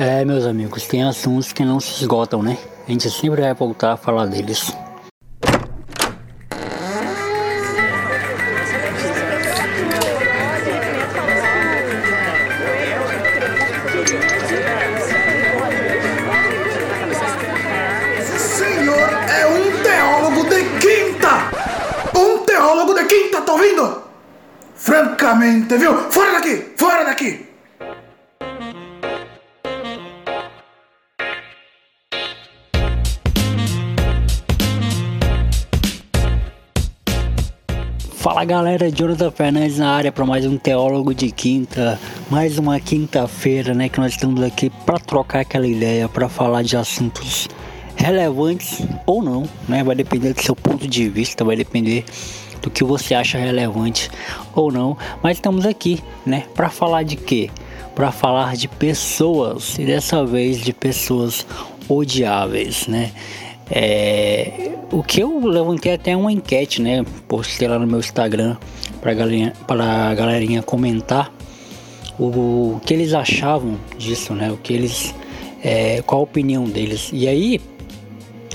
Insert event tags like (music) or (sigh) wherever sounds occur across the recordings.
É, meus amigos, tem assuntos que não se esgotam, né? A gente sempre vai voltar a falar deles. Senhor é um teólogo de quinta! Um teólogo de quinta, tá ouvindo? Francamente, viu? Fora daqui! Fora daqui! Fala galera, Jonathan Fernandes na área para mais um Teólogo de Quinta, mais uma quinta-feira, né, que nós estamos aqui para trocar aquela ideia, para falar de assuntos relevantes ou não, né, vai depender do seu ponto de vista, vai depender do que você acha relevante ou não, mas estamos aqui, né, para falar de quê? Para falar de pessoas e dessa vez de pessoas odiáveis, né? É, o que eu levantei até uma enquete, né? Postei lá no meu Instagram para galerinha, a galerinha comentar o, o, que eles achavam disso, né? O que eles, é, qual a opinião deles. E aí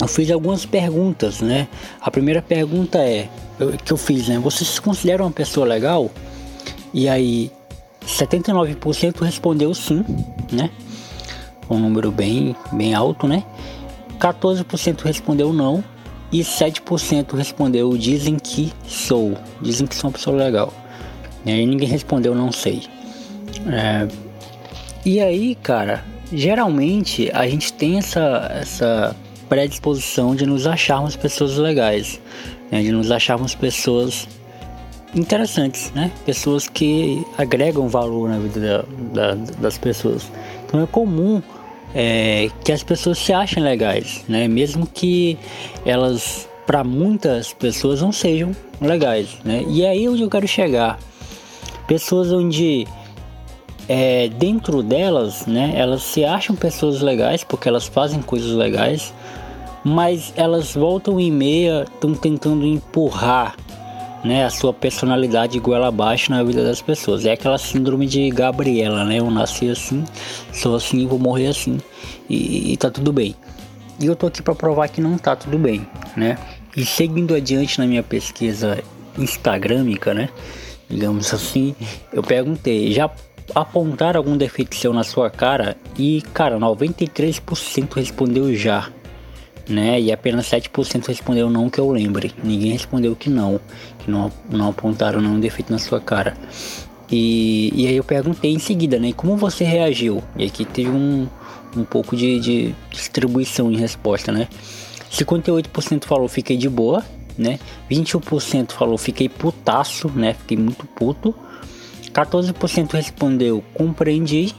eu fiz algumas perguntas, né? A primeira pergunta é que eu fiz, né? Você se considera uma pessoa legal? E aí 79% respondeu sim, né? Um número bem, bem alto, né? 14% respondeu não e 7% respondeu dizem que sou, dizem que sou uma pessoa legal. E aí ninguém respondeu não sei. É, e aí, cara, geralmente a gente tem essa, essa predisposição de nos acharmos pessoas legais, né? de nos acharmos pessoas interessantes, né? Pessoas que agregam valor na vida da, da, das pessoas. Então é comum é, que as pessoas se achem legais, né? Mesmo que elas, para muitas pessoas, não sejam legais, né? E é aí onde eu quero chegar. Pessoas onde é, dentro delas, né? Elas se acham pessoas legais porque elas fazem coisas legais, mas elas voltam e meia estão tentando empurrar né, a sua personalidade igual abaixo na vida das pessoas. É aquela síndrome de Gabriela, né? Eu nasci assim, sou assim vou morrer assim. E, e tá tudo bem. E eu tô aqui para provar que não tá tudo bem, né? E seguindo adiante na minha pesquisa instagramica, né? Digamos assim, eu perguntei, já apontaram algum defeito seu na sua cara? E, cara, 93% respondeu já né? E apenas 7% respondeu não que eu lembre. Ninguém respondeu que não, que não, não apontaram nenhum defeito na sua cara. E, e aí eu perguntei em seguida, né? Como você reagiu? E aqui teve um, um pouco de, de distribuição em resposta, né? 58% falou fiquei de boa, né? 21% falou fiquei putaço, né? Fiquei muito puto. 14% respondeu compreendi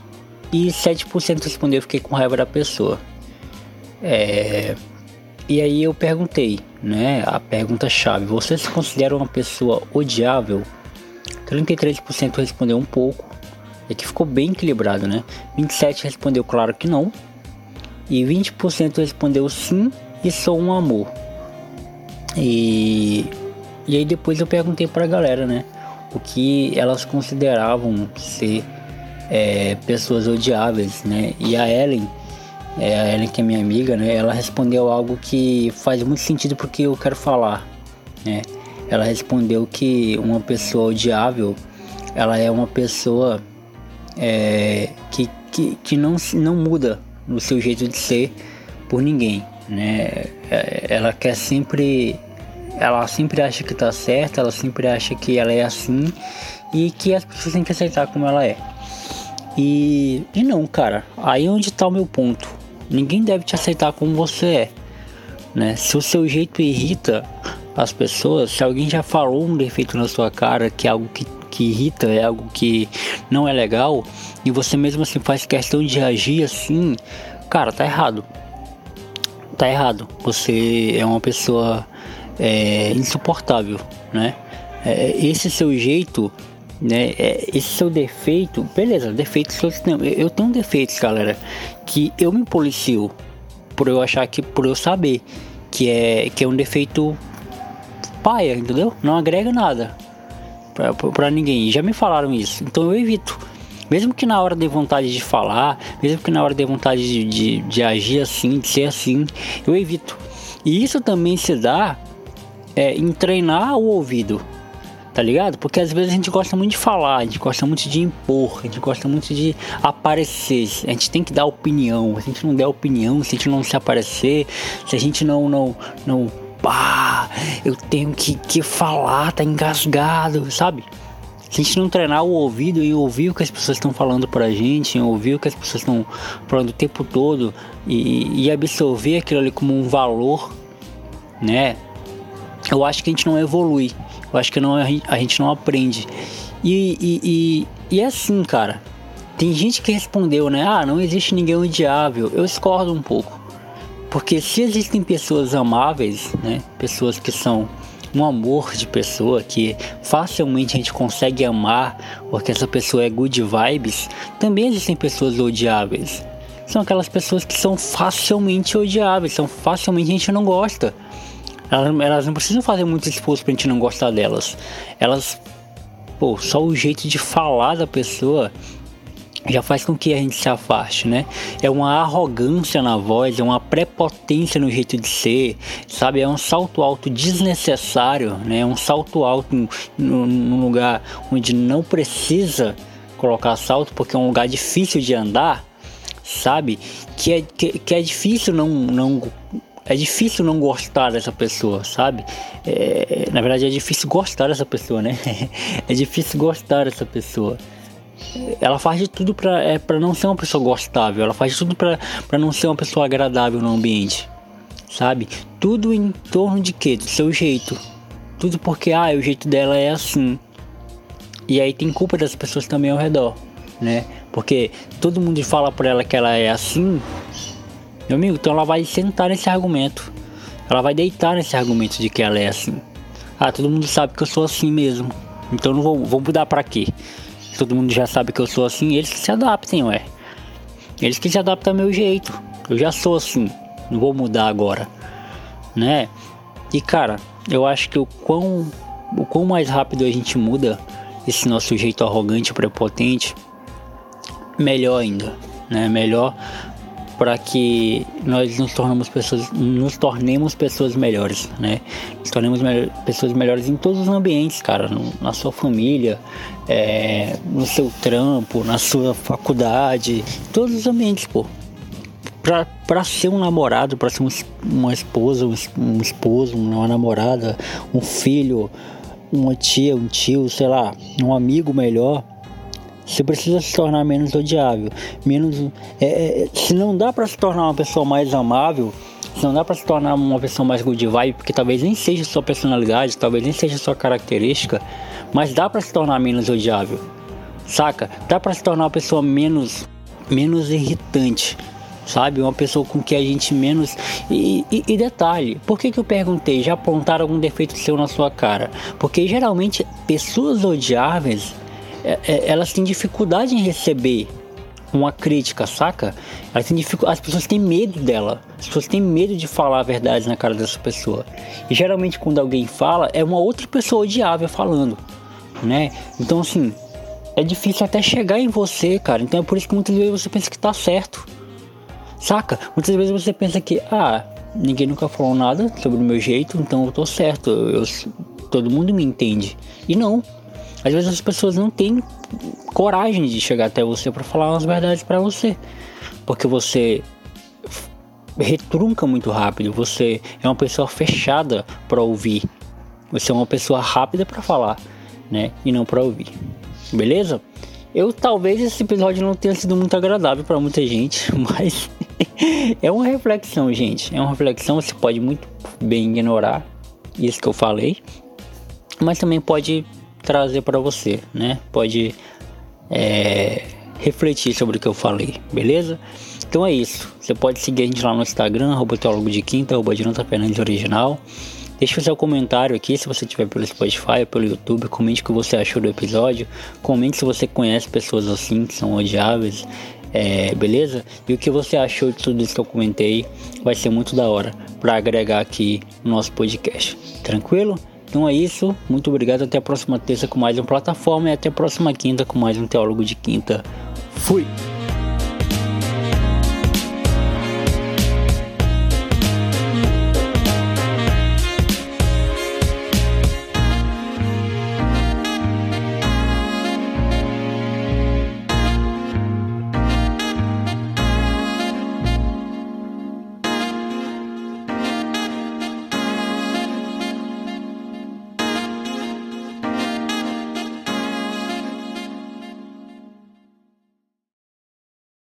e 7% respondeu fiquei com raiva da pessoa. É, e aí eu perguntei, né? A pergunta chave: você se considera uma pessoa odiável? 33% respondeu um pouco. E aqui ficou bem equilibrado, né? 27% respondeu claro que não. E 20% respondeu sim e sou um amor. E, e aí depois eu perguntei pra galera, né? O que elas consideravam ser é, pessoas odiáveis, né? E a Ellen é, a Ellen que é minha amiga, né? Ela respondeu algo que faz muito sentido porque eu quero falar, né? Ela respondeu que uma pessoa odiável, ela é uma pessoa é, que, que, que não, não muda no seu jeito de ser por ninguém, né? É, ela quer sempre, ela sempre acha que tá certa, ela sempre acha que ela é assim e que as pessoas têm que aceitar como ela é. E, e não, cara, aí é onde tá o meu ponto. Ninguém deve te aceitar como você é. Né? Se o seu jeito irrita as pessoas, se alguém já falou um defeito na sua cara, que é algo que, que irrita, é algo que não é legal, e você mesmo assim faz questão de agir assim, cara, tá errado. Tá errado. Você é uma pessoa é, insuportável, né? É, esse seu jeito né? É, esse seu defeito, beleza, defeitos têm. Eu tenho defeitos, galera, que eu me policio por eu achar que, por eu saber que é, que é um defeito paia, entendeu? Não agrega nada pra, pra, pra ninguém. Já me falaram isso, então eu evito. Mesmo que na hora de vontade de falar, mesmo que na hora de vontade de, de, de agir assim, de ser assim, eu evito. E isso também se dá é, em treinar o ouvido, tá ligado? Porque às vezes a gente gosta muito de falar, a gente gosta muito de impor, a gente gosta muito de aparecer. A gente tem que dar opinião. Se a gente não der opinião, se a gente não se aparecer, se a gente não não não pá, eu tenho que, que falar, tá engasgado, sabe? Se a gente não treinar o ouvido e ouvir o que as pessoas estão falando pra gente, ouvir o que as pessoas estão falando o tempo todo e, e absorver aquilo ali como um valor, né? Eu acho que a gente não evolui. Eu acho que não, a gente não aprende. E, e, e, e é assim, cara. Tem gente que respondeu, né? Ah, não existe ninguém odiável. Eu discordo um pouco. Porque se existem pessoas amáveis, né? Pessoas que são um amor de pessoa que facilmente a gente consegue amar porque essa pessoa é good vibes, também existem pessoas odiáveis. São aquelas pessoas que são facilmente odiáveis, são facilmente a gente não gosta. Elas, elas não precisam fazer muito esforço pra gente não gostar delas. Elas, pô, só o jeito de falar da pessoa já faz com que a gente se afaste, né? É uma arrogância na voz, é uma prepotência no jeito de ser, sabe? É um salto alto desnecessário, né? É um salto alto num lugar onde não precisa colocar salto porque é um lugar difícil de andar, sabe? Que é, que, que é difícil não, não é difícil não gostar dessa pessoa, sabe? É, na verdade é difícil gostar dessa pessoa, né? (laughs) é difícil gostar dessa pessoa ela faz de tudo para é, pra não ser uma pessoa gostável, ela faz de tudo para não ser uma pessoa agradável no ambiente, sabe? Tudo em torno de quê? Do seu jeito. Tudo porque, ah, o jeito dela é assim. E aí tem culpa das pessoas também ao redor, né? Porque todo mundo fala pra ela que ela é assim, meu amigo, então ela vai sentar nesse argumento. Ela vai deitar nesse argumento de que ela é assim. Ah, todo mundo sabe que eu sou assim mesmo. Então não vou, vou mudar pra quê? todo mundo já sabe que eu sou assim, eles que se adaptem, ué. Eles que se adaptam ao meu jeito. Eu já sou assim, não vou mudar agora, né? E cara, eu acho que o quão, o quão mais rápido a gente muda esse nosso jeito arrogante, prepotente, melhor ainda, né? Melhor para que nós nos tornamos pessoas, nos tornemos pessoas melhores, né? Nos tornemos me pessoas melhores em todos os ambientes, cara, no, na sua família, é, no seu trampo, na sua faculdade, todos os ambientes, pô. Pra ser um namorado, pra ser um, uma esposa, um, um esposo, uma namorada, um filho, uma tia, um tio, sei lá, um amigo melhor, você precisa se tornar menos odiável, menos. É, é se não dá para se tornar uma pessoa mais amável, se não dá para se tornar uma pessoa mais good vibe, porque talvez nem seja sua personalidade, talvez nem seja sua característica, mas dá para se tornar menos odiável, saca? Dá para se tornar uma pessoa menos, menos irritante, sabe? Uma pessoa com que a gente menos. E, e, e, detalhe, por que, que eu perguntei? Já apontaram algum defeito seu na sua cara? Porque geralmente pessoas odiáveis é, é, elas têm dificuldade em receber uma crítica, saca? Elas têm as pessoas têm medo dela. As pessoas têm medo de falar a verdade na cara dessa pessoa. E geralmente quando alguém fala, é uma outra pessoa odiável falando, né? Então assim, é difícil até chegar em você, cara. Então é por isso que muitas vezes você pensa que tá certo. Saca? Muitas vezes você pensa que, ah, ninguém nunca falou nada sobre o meu jeito, então eu tô certo. Eu, todo mundo me entende. E não. Às vezes as pessoas não têm coragem de chegar até você para falar umas verdades para você, porque você retrunca muito rápido, você é uma pessoa fechada para ouvir. Você é uma pessoa rápida para falar, né? E não para ouvir. Beleza? Eu talvez esse episódio não tenha sido muito agradável para muita gente, (laughs) mas é uma reflexão, gente. É uma reflexão, você pode muito bem ignorar isso que eu falei, mas também pode trazer para você, né? Pode é, refletir sobre o que eu falei, beleza? Então é isso. Você pode seguir a gente lá no Instagram, arroba teólogo de quinta, arroba Jonathan Fernandes Original. Deixe seu comentário aqui se você tiver pelo Spotify ou pelo YouTube. Comente o que você achou do episódio. Comente se você conhece pessoas assim que são odiáveis. É, beleza? E o que você achou de tudo isso que eu comentei vai ser muito da hora para agregar aqui no nosso podcast. Tranquilo? Então é isso, muito obrigado, até a próxima terça com mais uma plataforma e até a próxima quinta com mais um Teólogo de Quinta. Fui!